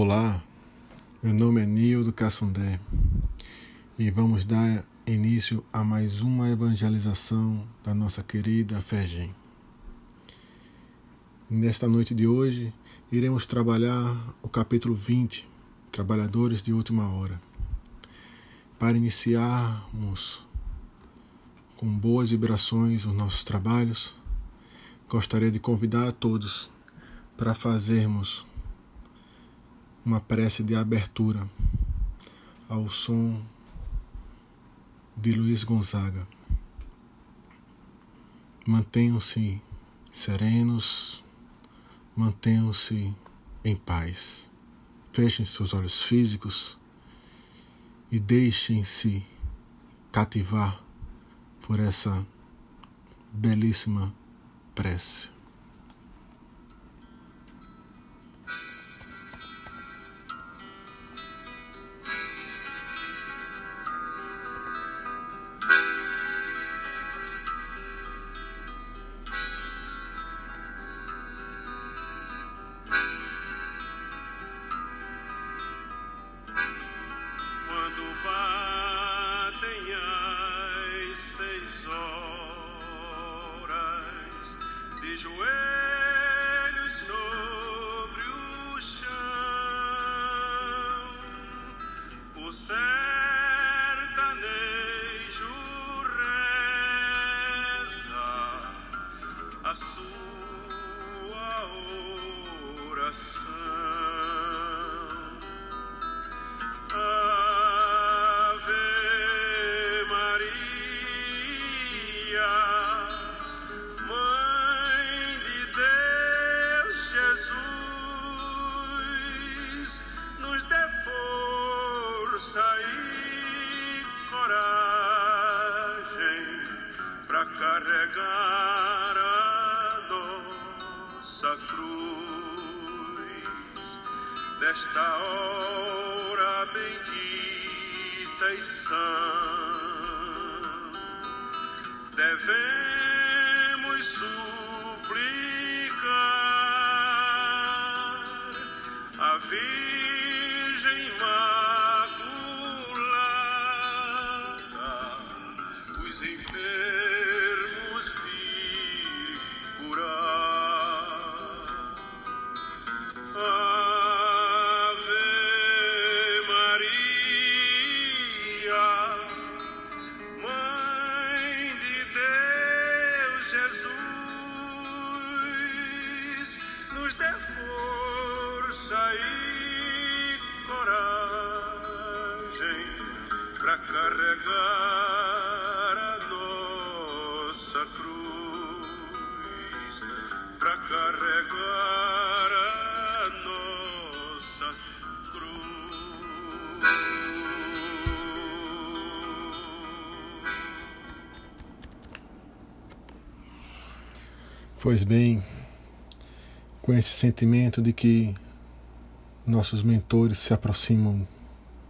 Olá, meu nome é Nildo Cassundé e vamos dar início a mais uma evangelização da nossa querida Fergem. Nesta noite de hoje, iremos trabalhar o capítulo 20, Trabalhadores de Última Hora. Para iniciarmos com boas vibrações os nossos trabalhos, gostaria de convidar a todos para fazermos uma prece de abertura ao som de Luiz Gonzaga. Mantenham-se serenos, mantenham-se em paz. Fechem seus olhos físicos e deixem-se cativar por essa belíssima prece. Pois bem, com esse sentimento de que nossos mentores se aproximam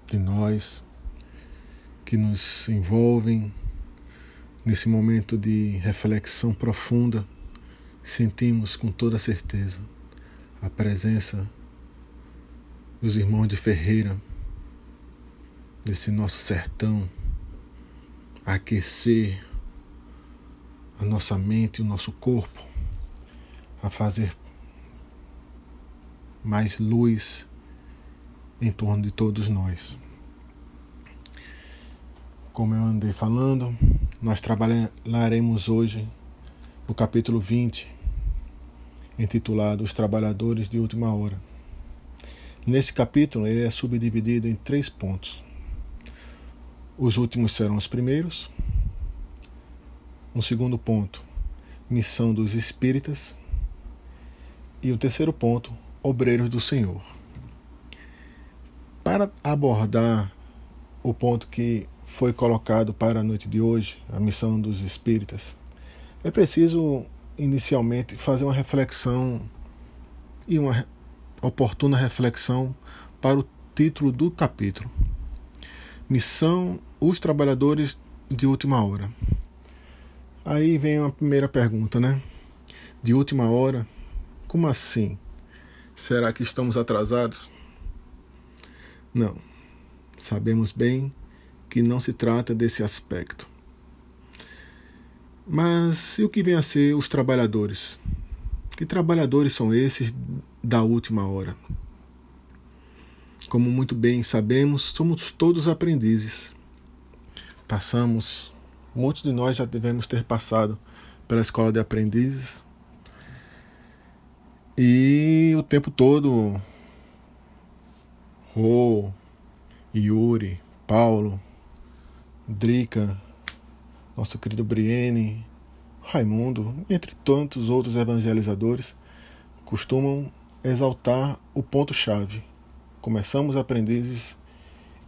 de nós, que nos envolvem nesse momento de reflexão profunda, sentimos com toda certeza a presença dos irmãos de Ferreira, desse nosso sertão, aquecer a nossa mente e o nosso corpo, a fazer mais luz em torno de todos nós. Como eu andei falando, nós trabalharemos hoje o capítulo 20, intitulado Os Trabalhadores de Última Hora. Nesse capítulo, ele é subdividido em três pontos. Os últimos serão os primeiros. Um segundo ponto, missão dos espíritas. E o terceiro ponto, obreiros do Senhor. Para abordar o ponto que foi colocado para a noite de hoje, a missão dos espíritas, é preciso inicialmente fazer uma reflexão e uma oportuna reflexão para o título do capítulo. Missão os trabalhadores de última hora. Aí vem uma primeira pergunta, né? De última hora, como assim? Será que estamos atrasados? Não. Sabemos bem que não se trata desse aspecto. Mas e o que vem a ser os trabalhadores? Que trabalhadores são esses da última hora? Como muito bem sabemos, somos todos aprendizes. Passamos, muitos de nós já devemos ter passado pela escola de aprendizes. E o tempo todo, Rô, Yuri, Paulo, Drica, nosso querido Brienne, Raimundo, entre tantos outros evangelizadores, costumam exaltar o ponto-chave. Começamos aprendizes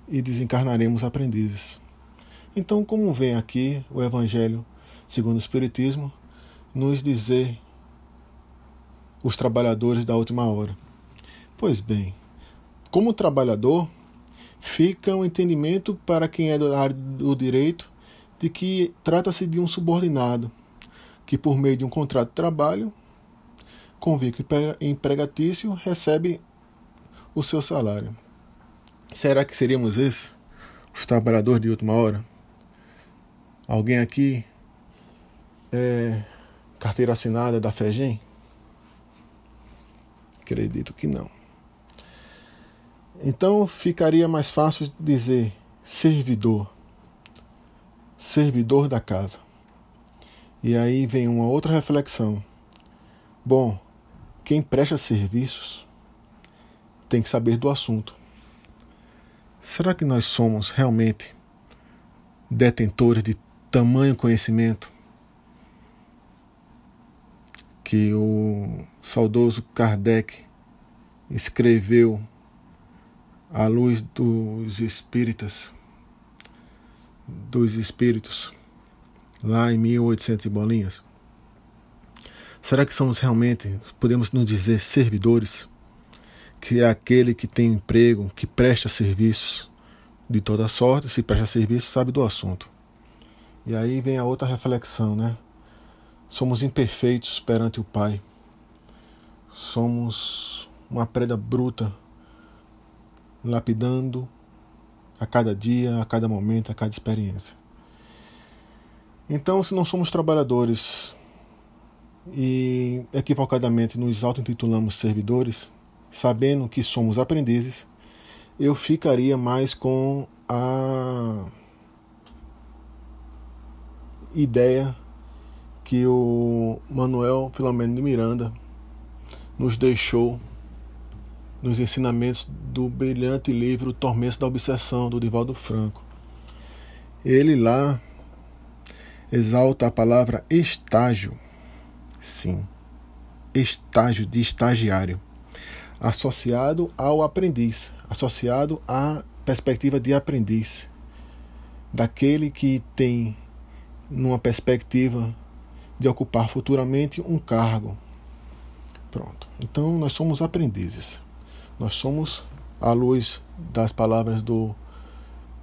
e desencarnaremos aprendizes. Então, como vem aqui o Evangelho segundo o Espiritismo nos dizer os trabalhadores da última hora? Pois bem, como trabalhador, fica um entendimento para quem é do do direito de que trata-se de um subordinado que, por meio de um contrato de trabalho, convicto empregatício, recebe o seu salário. Será que seríamos esses, os trabalhadores de última hora? Alguém aqui é carteira assinada da FEGEM? Acredito que não. Então ficaria mais fácil dizer servidor, servidor da casa. E aí vem uma outra reflexão. Bom, quem presta serviços tem que saber do assunto. Será que nós somos realmente detentores de tamanho conhecimento que o saudoso Kardec escreveu à luz dos espíritas, dos espíritos, lá em 1800 e bolinhas? Será que somos realmente, podemos nos dizer, servidores? Que é aquele que tem emprego, que presta serviços de toda sorte, se presta serviço, sabe do assunto. E aí vem a outra reflexão, né? Somos imperfeitos perante o Pai. Somos uma preda bruta lapidando a cada dia, a cada momento, a cada experiência. Então, se não somos trabalhadores e equivocadamente nos auto-intitulamos servidores, sabendo que somos aprendizes, eu ficaria mais com a ideia que o Manuel Filomeno de Miranda nos deixou nos ensinamentos do brilhante livro Tormentos da Obsessão, do Divaldo Franco. Ele lá exalta a palavra estágio. Sim, estágio de estagiário, associado ao aprendiz, associado à perspectiva de aprendiz, daquele que tem, numa perspectiva de ocupar futuramente um cargo. Pronto. Então nós somos aprendizes. Nós somos, à luz das palavras do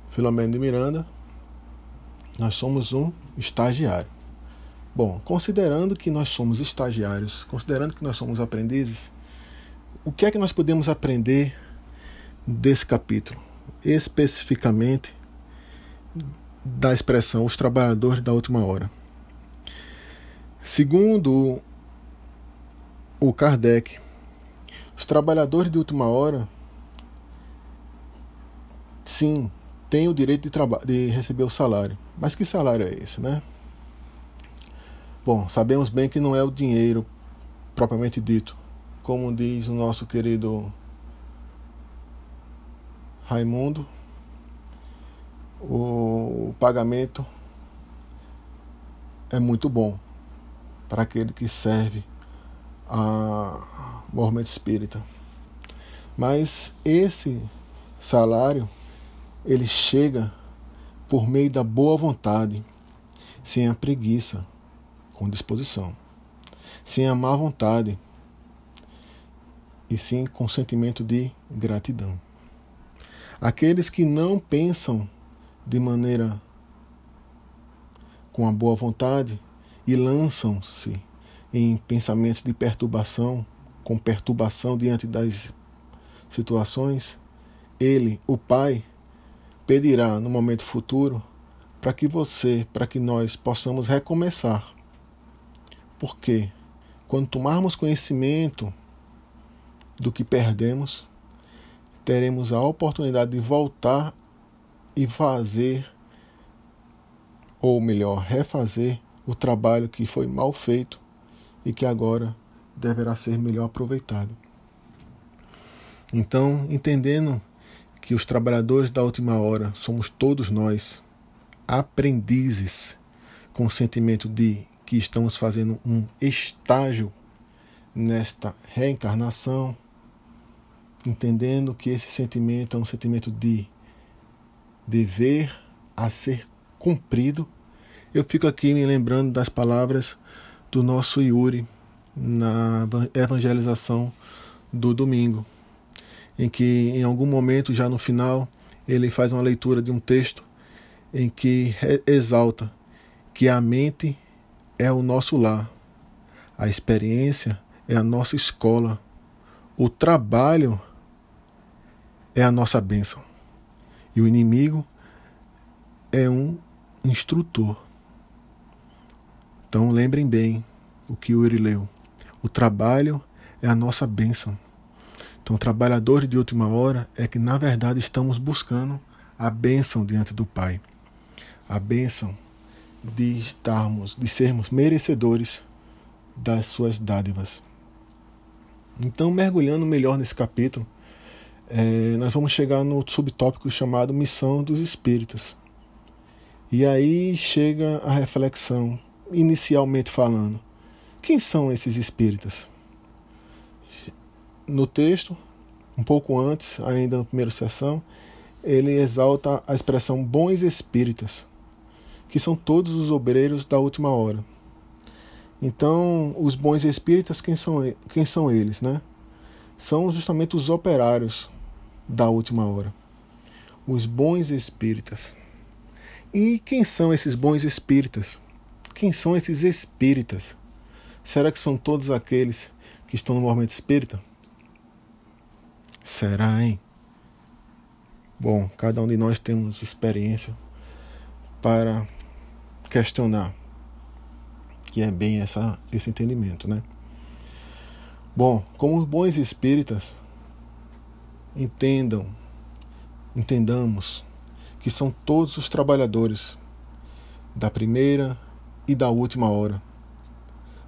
Filomeno de Miranda, nós somos um estagiário. Bom, considerando que nós somos estagiários, considerando que nós somos aprendizes, o que é que nós podemos aprender desse capítulo? Especificamente da expressão os trabalhadores da última hora. Segundo o Kardec, os trabalhadores de última hora, sim, têm o direito de, de receber o salário. Mas que salário é esse, né? Bom, sabemos bem que não é o dinheiro propriamente dito, como diz o nosso querido Raimundo, o pagamento é muito bom para aquele que serve a movimento espírita. Mas esse salário ele chega por meio da boa vontade, sem a preguiça, com disposição, sem a má vontade, e sim com sentimento de gratidão. Aqueles que não pensam de maneira com a boa vontade e lançam-se em pensamentos de perturbação, com perturbação diante das situações, ele, o Pai, pedirá no momento futuro para que você, para que nós possamos recomeçar. Porque quando tomarmos conhecimento do que perdemos, teremos a oportunidade de voltar e fazer, ou melhor, refazer o trabalho que foi mal feito e que agora deverá ser melhor aproveitado. Então, entendendo que os trabalhadores da última hora somos todos nós, aprendizes, com o sentimento de que estamos fazendo um estágio nesta reencarnação, entendendo que esse sentimento é um sentimento de dever a ser cumprido. Eu fico aqui me lembrando das palavras do nosso Yuri na evangelização do domingo em que em algum momento, já no final, ele faz uma leitura de um texto em que exalta que a mente é o nosso lar, a experiência é a nossa escola, o trabalho é a nossa bênção e o inimigo é um instrutor. Então lembrem bem o que o Uri leu. O trabalho é a nossa bênção então, trabalhadores de última hora é que, na verdade, estamos buscando a bênção diante do Pai. A bênção de estarmos, de sermos merecedores das suas dádivas. Então, mergulhando melhor nesse capítulo, é, nós vamos chegar no subtópico chamado Missão dos Espíritas. E aí chega a reflexão, inicialmente falando: quem são esses espíritas? no texto, um pouco antes, ainda na primeira sessão, ele exalta a expressão bons espíritas, que são todos os obreiros da última hora. Então, os bons espíritas, quem são, quem são eles? Né? São justamente os operários da última hora. Os bons espíritas. E quem são esses bons espíritas? Quem são esses espíritas? Será que são todos aqueles que estão no movimento espírita? Será, hein? Bom, cada um de nós temos experiência para questionar, que é bem essa, esse entendimento, né? Bom, como bons espíritas, entendam, entendamos que são todos os trabalhadores da primeira e da última hora.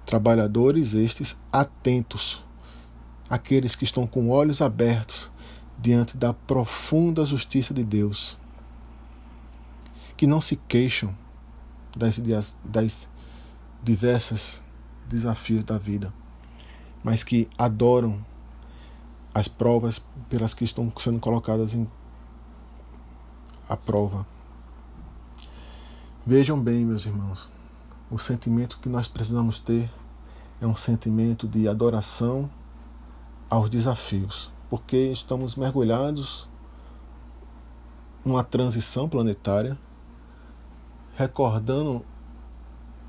Trabalhadores estes atentos aqueles que estão com olhos abertos diante da profunda justiça de Deus, que não se queixam das, das diversas desafios da vida, mas que adoram as provas pelas que estão sendo colocadas em a prova. Vejam bem, meus irmãos, o sentimento que nós precisamos ter é um sentimento de adoração aos desafios, porque estamos mergulhados numa transição planetária, recordando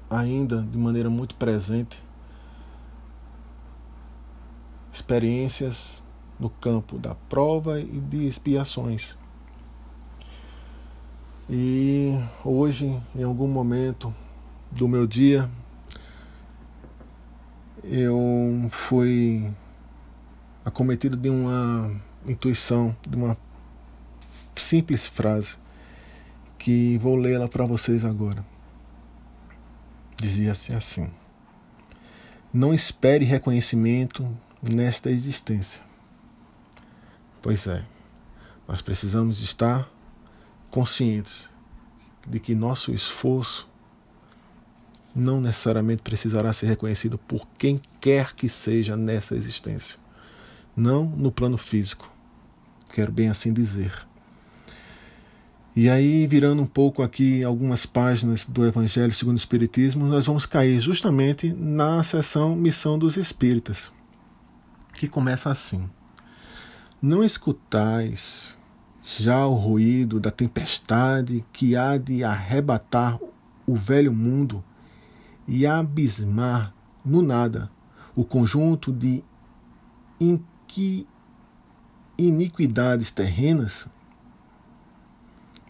ainda de maneira muito presente experiências no campo da prova e de expiações. E hoje, em algum momento do meu dia, eu fui acometido de uma intuição, de uma simples frase que vou lê-la para vocês agora. Dizia-se assim: Não espere reconhecimento nesta existência. Pois é, nós precisamos estar conscientes de que nosso esforço não necessariamente precisará ser reconhecido por quem quer que seja nessa existência não no plano físico. Quero bem assim dizer. E aí, virando um pouco aqui algumas páginas do Evangelho segundo o Espiritismo, nós vamos cair justamente na seção Missão dos Espíritas, que começa assim: Não escutais já o ruído da tempestade que há de arrebatar o velho mundo e abismar no nada o conjunto de iniquidades terrenas.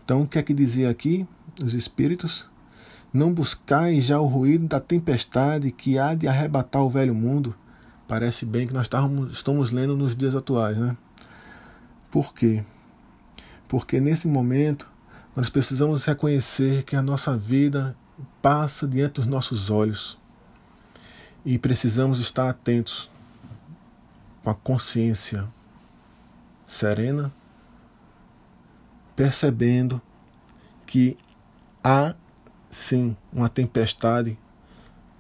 Então, o que é que dizia aqui os espíritos? Não buscai já o ruído da tempestade que há de arrebatar o velho mundo. Parece bem que nós estamos, estamos lendo nos dias atuais, né? Por quê? Porque nesse momento nós precisamos reconhecer que a nossa vida passa diante dos nossos olhos e precisamos estar atentos com a consciência serena, percebendo que há sim uma tempestade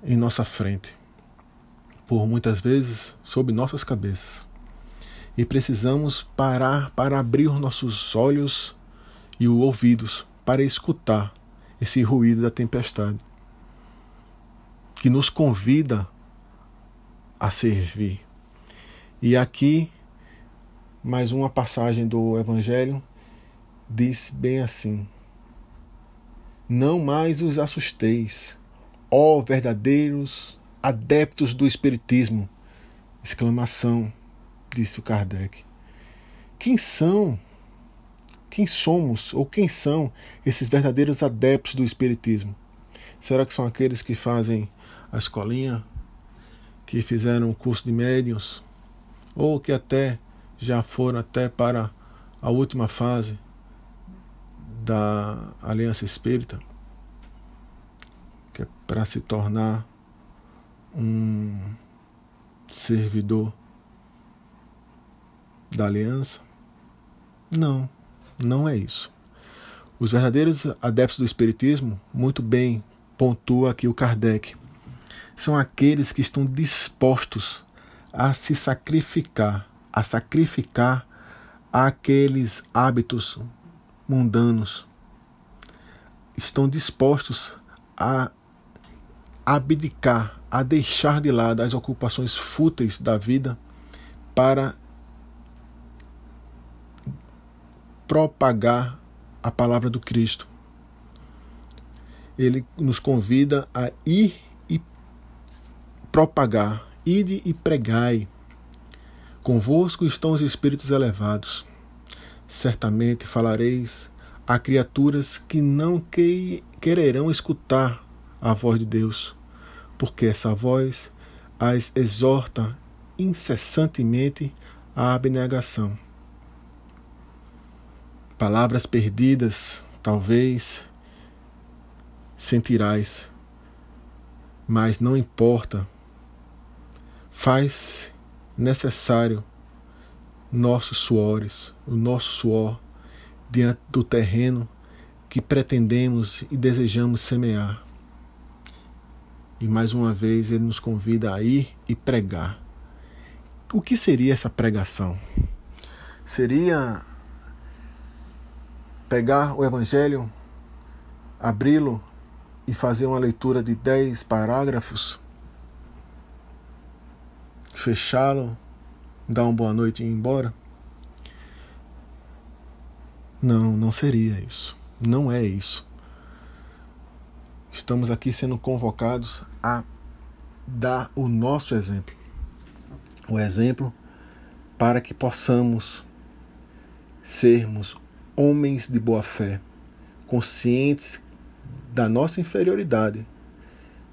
em nossa frente, por muitas vezes sob nossas cabeças. E precisamos parar para abrir os nossos olhos e os ouvidos para escutar esse ruído da tempestade, que nos convida a servir. E aqui, mais uma passagem do Evangelho diz bem assim: Não mais os assusteis, ó verdadeiros adeptos do Espiritismo! Exclamação, disse o Kardec. Quem são? Quem somos ou quem são esses verdadeiros adeptos do Espiritismo? Será que são aqueles que fazem a escolinha, que fizeram o curso de médiuns, ou que até já foram até para a última fase da Aliança Espírita, que é para se tornar um servidor da aliança? Não, não é isso. Os verdadeiros adeptos do Espiritismo, muito bem pontua aqui o Kardec, são aqueles que estão dispostos a se sacrificar, a sacrificar aqueles hábitos mundanos. Estão dispostos a abdicar, a deixar de lado as ocupações fúteis da vida para propagar a palavra do Cristo. Ele nos convida a ir e propagar, ide e pregai. Convosco estão os espíritos elevados. Certamente falareis a criaturas que não que quererão escutar a voz de Deus, porque essa voz as exorta incessantemente à abnegação. Palavras perdidas, talvez sentirás, mas não importa. Faz necessário nossos suores, o nosso suor diante do terreno que pretendemos e desejamos semear. E mais uma vez ele nos convida a ir e pregar. O que seria essa pregação? Seria pegar o Evangelho, abri-lo e fazer uma leitura de dez parágrafos, fechá-lo, dar uma boa noite e ir embora? Não, não seria isso. Não é isso. Estamos aqui sendo convocados a dar o nosso exemplo. O exemplo para que possamos sermos homens de boa fé, conscientes da nossa inferioridade,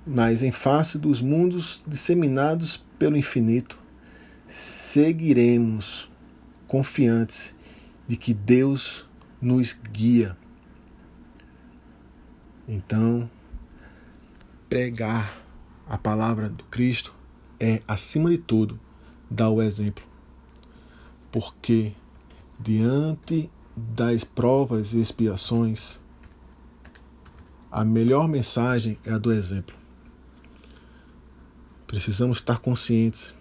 mas em face dos mundos disseminados pelo infinito, seguiremos confiantes de que Deus nos guia. Então, pregar a palavra do Cristo é, acima de tudo, dar o exemplo. Porque diante das provas e expiações, a melhor mensagem é a do exemplo. Precisamos estar conscientes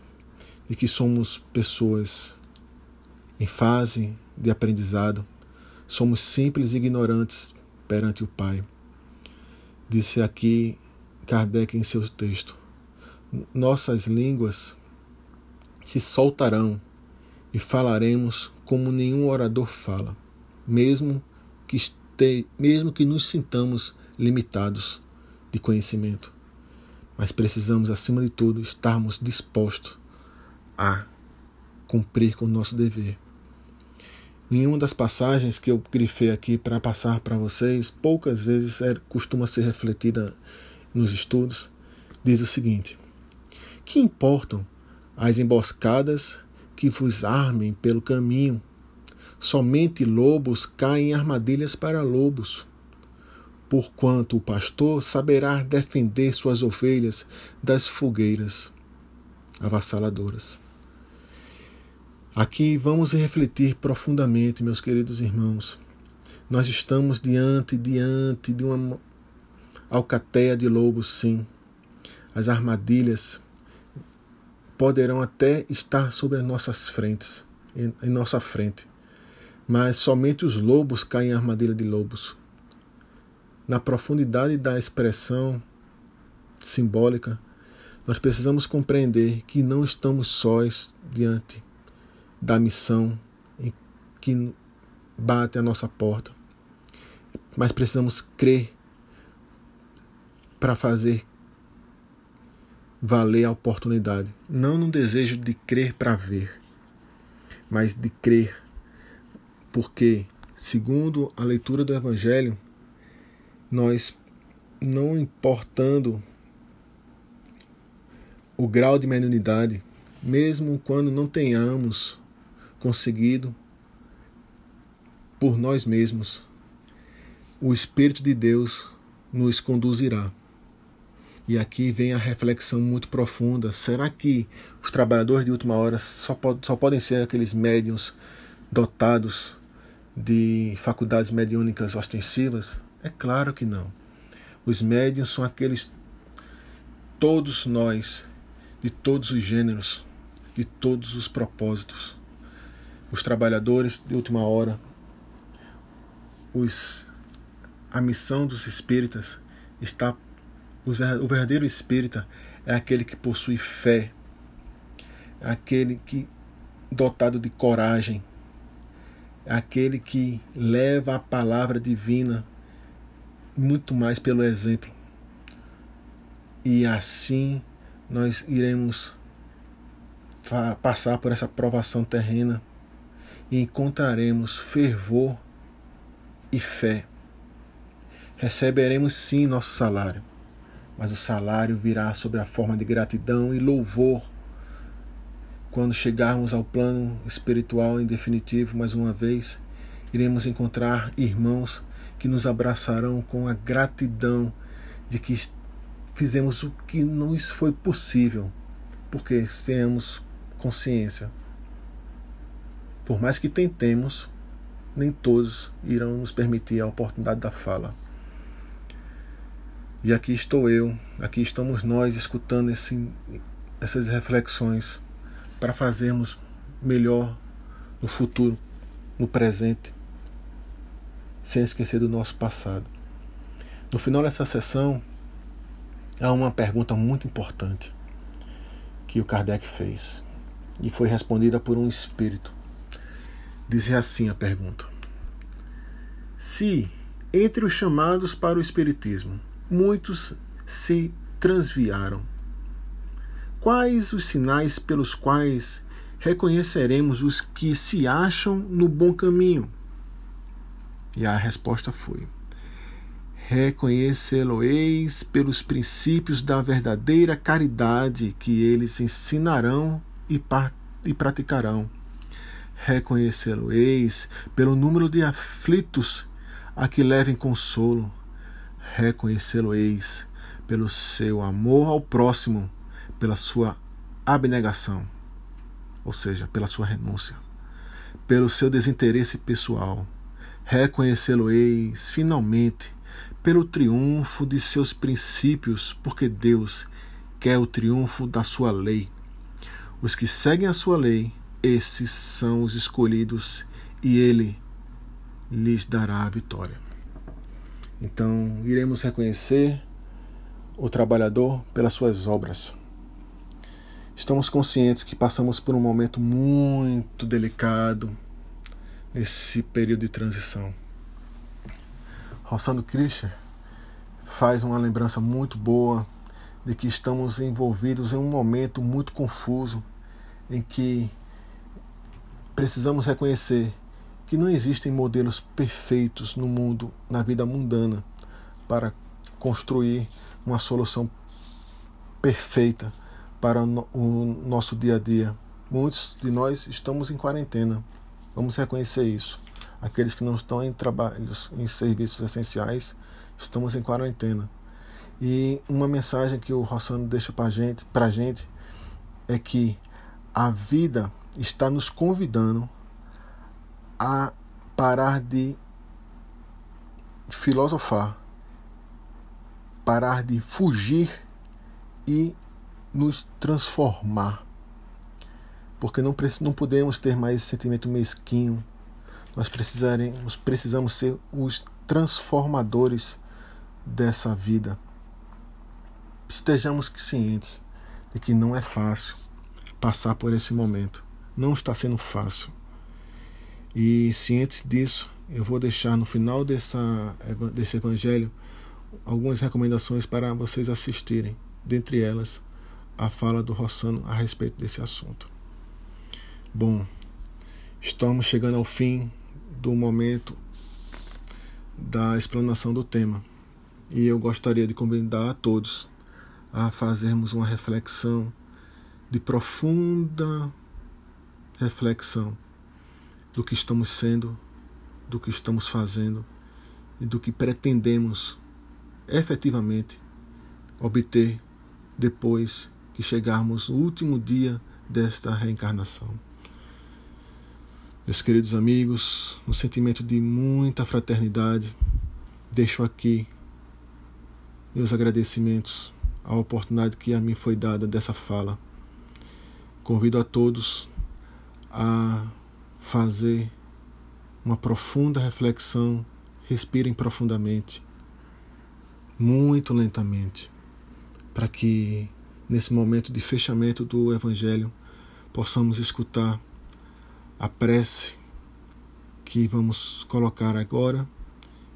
de que somos pessoas em fase de aprendizado, somos simples e ignorantes perante o Pai. Disse aqui Kardec em seu texto: Nossas línguas se soltarão e falaremos como nenhum orador fala mesmo que, este, mesmo que nos sintamos limitados de conhecimento. Mas precisamos, acima de tudo, estarmos dispostos a cumprir com o nosso dever, Em uma das passagens que eu grifei aqui para passar para vocês, poucas vezes é, costuma ser refletida nos estudos, diz o seguinte: Que importam as emboscadas que vos armem pelo caminho? Somente lobos caem em armadilhas para lobos. Porquanto o pastor saberá defender suas ovelhas das fogueiras avassaladoras. Aqui vamos refletir profundamente, meus queridos irmãos. Nós estamos diante, diante de uma alcateia de lobos, sim. As armadilhas poderão até estar sobre as nossas frentes, em, nossa frente. Mas somente os lobos caem em armadilha de lobos. Na profundidade da expressão simbólica, nós precisamos compreender que não estamos sós diante da missão que bate a nossa porta. Mas precisamos crer para fazer valer a oportunidade. Não no desejo de crer para ver, mas de crer, porque, segundo a leitura do Evangelho, nós, não importando o grau de mediunidade, mesmo quando não tenhamos conseguido por nós mesmos, o Espírito de Deus nos conduzirá. E aqui vem a reflexão muito profunda: será que os trabalhadores de última hora só, só podem ser aqueles médiums dotados de faculdades mediúnicas ostensivas? É claro que não. Os médiums são aqueles, todos nós, de todos os gêneros, de todos os propósitos os trabalhadores de última hora, os, a missão dos espíritas está. O verdadeiro espírita é aquele que possui fé, é aquele que dotado de coragem, aquele que leva a palavra divina muito mais pelo exemplo. E assim nós iremos passar por essa provação terrena e encontraremos fervor e fé. Receberemos sim nosso salário, mas o salário virá sob a forma de gratidão e louvor. Quando chegarmos ao plano espiritual em definitivo, mais uma vez, iremos encontrar irmãos que nos abraçarão com a gratidão de que fizemos o que nos foi possível, porque temos consciência por mais que tentemos, nem todos irão nos permitir a oportunidade da fala. E aqui estou eu, aqui estamos nós escutando esse, essas reflexões para fazermos melhor no futuro, no presente, sem esquecer do nosso passado. No final dessa sessão, há uma pergunta muito importante que o Kardec fez e foi respondida por um espírito. Dizia assim a pergunta: Se entre os chamados para o Espiritismo muitos se transviaram, quais os sinais pelos quais reconheceremos os que se acham no bom caminho? E a resposta foi: Reconhecê-lo-eis pelos princípios da verdadeira caridade que eles ensinarão e, e praticarão reconhecê-lo-eis pelo número de aflitos a que levem consolo, reconhecê-lo-eis pelo seu amor ao próximo, pela sua abnegação, ou seja, pela sua renúncia, pelo seu desinteresse pessoal, reconhecê-lo-eis finalmente pelo triunfo de seus princípios, porque Deus quer o triunfo da sua lei. Os que seguem a sua lei esses são os escolhidos e ele lhes dará a vitória. Então, iremos reconhecer o trabalhador pelas suas obras. Estamos conscientes que passamos por um momento muito delicado nesse período de transição. Rossano Christian faz uma lembrança muito boa de que estamos envolvidos em um momento muito confuso em que precisamos reconhecer que não existem modelos perfeitos no mundo, na vida mundana, para construir uma solução perfeita para o nosso dia a dia. Muitos de nós estamos em quarentena. Vamos reconhecer isso. Aqueles que não estão em trabalhos, em serviços essenciais, estamos em quarentena. E uma mensagem que o Rossano deixa para gente, a gente é que a vida está nos convidando a parar de filosofar, parar de fugir e nos transformar. Porque não, não podemos ter mais esse sentimento mesquinho. Nós precisaremos, precisamos ser os transformadores dessa vida. Estejamos cientes de que não é fácil passar por esse momento. Não está sendo fácil. E cientes disso, eu vou deixar no final dessa, desse evangelho algumas recomendações para vocês assistirem. Dentre elas, a fala do Rossano a respeito desse assunto. Bom, estamos chegando ao fim do momento da explanação do tema e eu gostaria de convidar a todos a fazermos uma reflexão de profunda reflexão do que estamos sendo, do que estamos fazendo e do que pretendemos efetivamente obter depois que chegarmos no último dia desta reencarnação. Meus queridos amigos, no sentimento de muita fraternidade, deixo aqui meus agradecimentos à oportunidade que a mim foi dada dessa fala. Convido a todos a fazer uma profunda reflexão, respirem profundamente, muito lentamente, para que nesse momento de fechamento do Evangelho, possamos escutar a prece que vamos colocar agora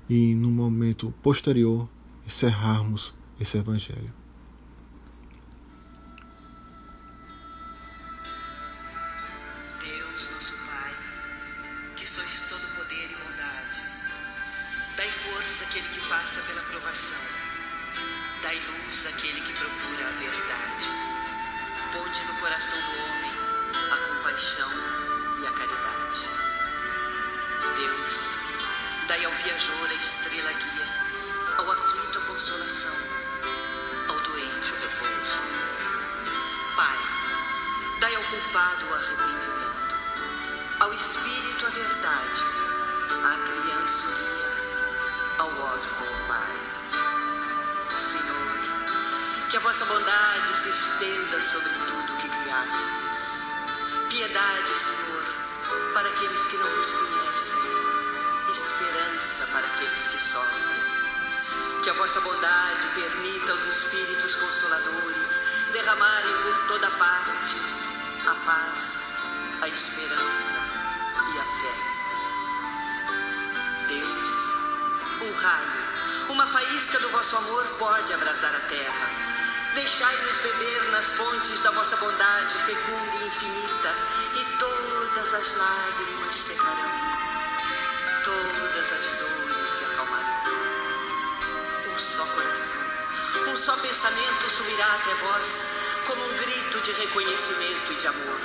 e no momento posterior encerrarmos esse Evangelho. Que a vossa bondade permita aos Espíritos Consoladores derramarem por toda parte a paz, a esperança e a fé. Deus, um raio uma faísca do vosso amor pode abrasar a terra. Deixai-nos beber nas fontes da vossa bondade fecunda e infinita, e todas as lágrimas secarão, todas as dores só pensamento subirá até vós, como um grito de reconhecimento e de amor.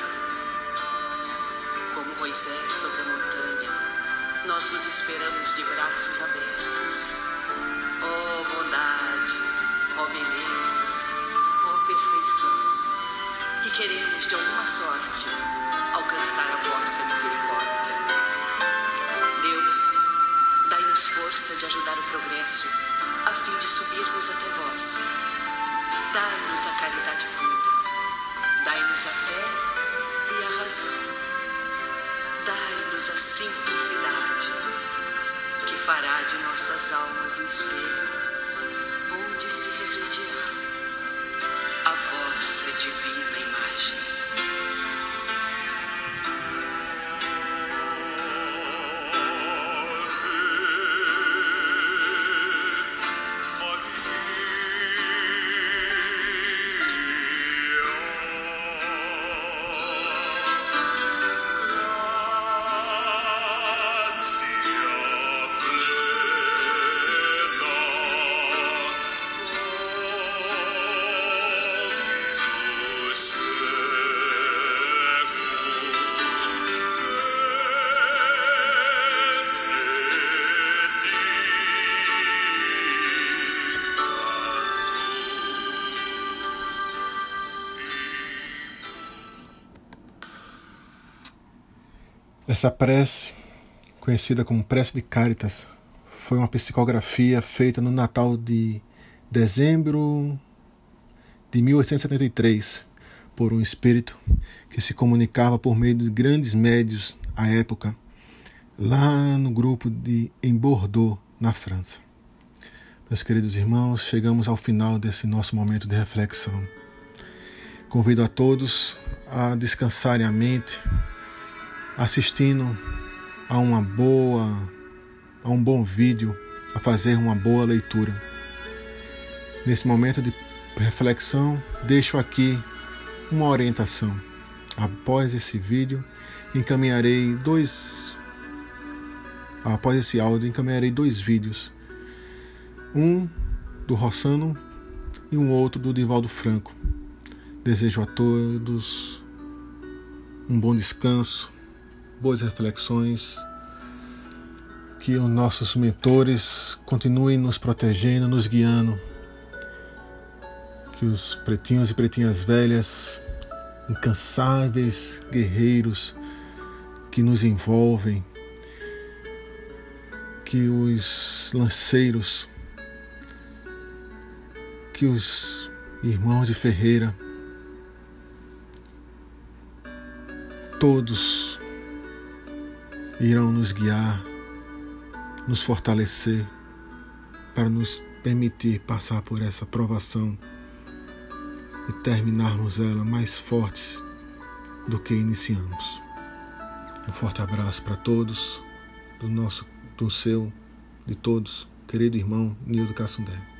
Como Moisés sobre a montanha, nós vos esperamos de braços abertos Ó oh, bondade, ó oh, beleza, ó oh, perfeição. E queremos de alguma sorte alcançar a vossa misericórdia. Deus, dai-nos força de ajudar o progresso, a fim de subirmos até. Dai-nos a caridade pura, dai-nos a fé e a razão. Dai-nos a simplicidade que fará de nossas almas um espelho onde se refletirá a vossa divina imagem. Essa prece, conhecida como Prece de Caritas, foi uma psicografia feita no Natal de dezembro de 1873 por um espírito que se comunicava por meio de grandes médios à época, lá no grupo de em Bordeaux, na França. Meus queridos irmãos, chegamos ao final desse nosso momento de reflexão. Convido a todos a descansarem a mente, assistindo a uma boa, a um bom vídeo, a fazer uma boa leitura. Nesse momento de reflexão, deixo aqui uma orientação. Após esse vídeo, encaminharei dois. Após esse áudio, encaminharei dois vídeos. Um do Rossano e um outro do Divaldo Franco. Desejo a todos um bom descanso, boas reflexões, que os nossos mentores continuem nos protegendo, nos guiando que os pretinhos e pretinhas velhas, incansáveis guerreiros que nos envolvem, que os lanceiros, que os irmãos de Ferreira, todos irão nos guiar, nos fortalecer para nos permitir passar por essa provação e terminarmos ela mais fortes do que iniciamos. Um forte abraço para todos, do nosso, do seu, de todos, querido irmão Nildo Cassundé.